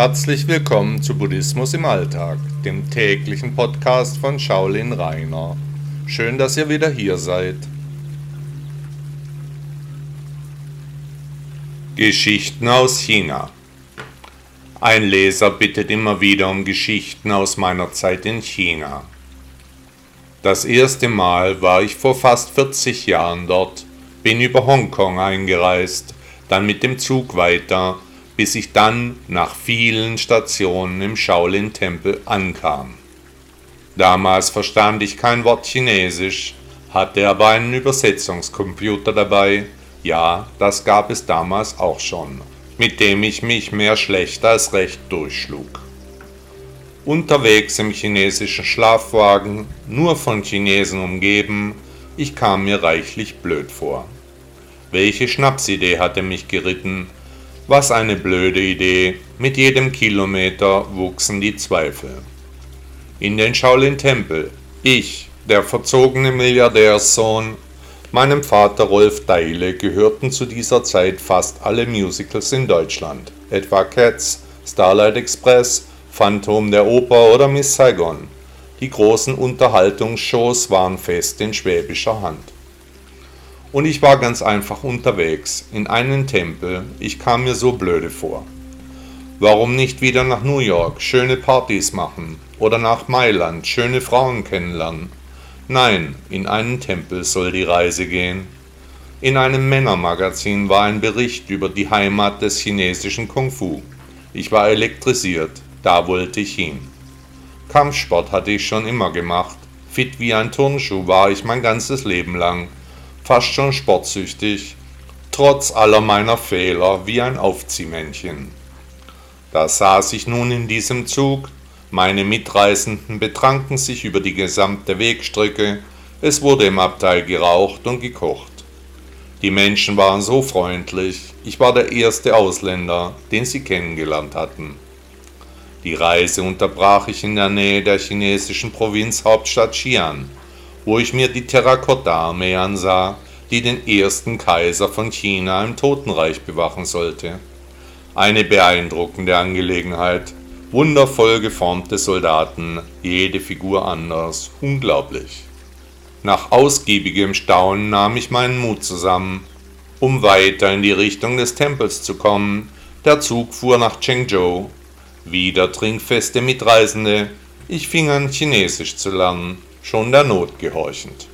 Herzlich willkommen zu Buddhismus im Alltag, dem täglichen Podcast von Shaolin Rainer. Schön, dass ihr wieder hier seid. Geschichten aus China. Ein Leser bittet immer wieder um Geschichten aus meiner Zeit in China. Das erste Mal war ich vor fast 40 Jahren dort, bin über Hongkong eingereist, dann mit dem Zug weiter bis ich dann nach vielen Stationen im Shaolin-Tempel ankam. Damals verstand ich kein Wort Chinesisch, hatte aber einen Übersetzungscomputer dabei, ja, das gab es damals auch schon, mit dem ich mich mehr schlecht als recht durchschlug. Unterwegs im chinesischen Schlafwagen, nur von Chinesen umgeben, ich kam mir reichlich blöd vor. Welche Schnapsidee hatte mich geritten, was eine blöde Idee, mit jedem Kilometer wuchsen die Zweifel. In den Shaolin-Tempel, ich, der verzogene Milliardärssohn, meinem Vater Rolf Deile gehörten zu dieser Zeit fast alle Musicals in Deutschland, etwa Cats, Starlight Express, Phantom der Oper oder Miss Saigon. Die großen Unterhaltungsshows waren fest in schwäbischer Hand. Und ich war ganz einfach unterwegs, in einen Tempel, ich kam mir so blöde vor. Warum nicht wieder nach New York, schöne Partys machen, oder nach Mailand, schöne Frauen kennenlernen? Nein, in einen Tempel soll die Reise gehen. In einem Männermagazin war ein Bericht über die Heimat des chinesischen Kung Fu. Ich war elektrisiert, da wollte ich hin. Kampfsport hatte ich schon immer gemacht, fit wie ein Turnschuh war ich mein ganzes Leben lang fast schon sportsüchtig, trotz aller meiner Fehler wie ein Aufziehmännchen. Da saß ich nun in diesem Zug, meine Mitreisenden betranken sich über die gesamte Wegstrecke, es wurde im Abteil geraucht und gekocht. Die Menschen waren so freundlich, ich war der erste Ausländer, den sie kennengelernt hatten. Die Reise unterbrach ich in der Nähe der chinesischen Provinzhauptstadt Xi'an wo ich mir die Terrakotta-Armee ansah, die den ersten Kaiser von China im Totenreich bewachen sollte. Eine beeindruckende Angelegenheit, wundervoll geformte Soldaten, jede Figur anders, unglaublich. Nach ausgiebigem Staunen nahm ich meinen Mut zusammen, um weiter in die Richtung des Tempels zu kommen. Der Zug fuhr nach Chengzhou. Wieder trinkfeste Mitreisende. Ich fing an, Chinesisch zu lernen schon der Not gehorchend.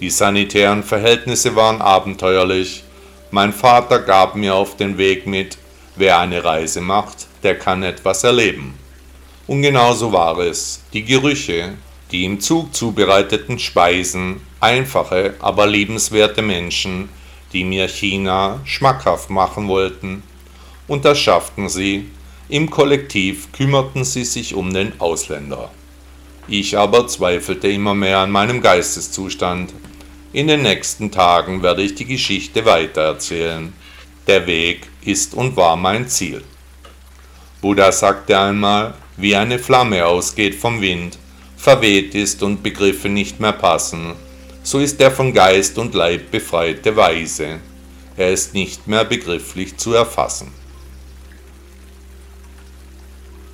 Die sanitären Verhältnisse waren abenteuerlich. Mein Vater gab mir auf den Weg mit, wer eine Reise macht, der kann etwas erleben. Und genauso war es. Die Gerüche, die im Zug zubereiteten Speisen, einfache, aber liebenswerte Menschen, die mir China schmackhaft machen wollten. Und das schafften sie. Im Kollektiv kümmerten sie sich um den Ausländer. Ich aber zweifelte immer mehr an meinem Geisteszustand. In den nächsten Tagen werde ich die Geschichte weitererzählen. Der Weg ist und war mein Ziel. Buddha sagte einmal, wie eine Flamme ausgeht vom Wind, verweht ist und Begriffe nicht mehr passen, so ist der von Geist und Leib befreite Weise. Er ist nicht mehr begrifflich zu erfassen.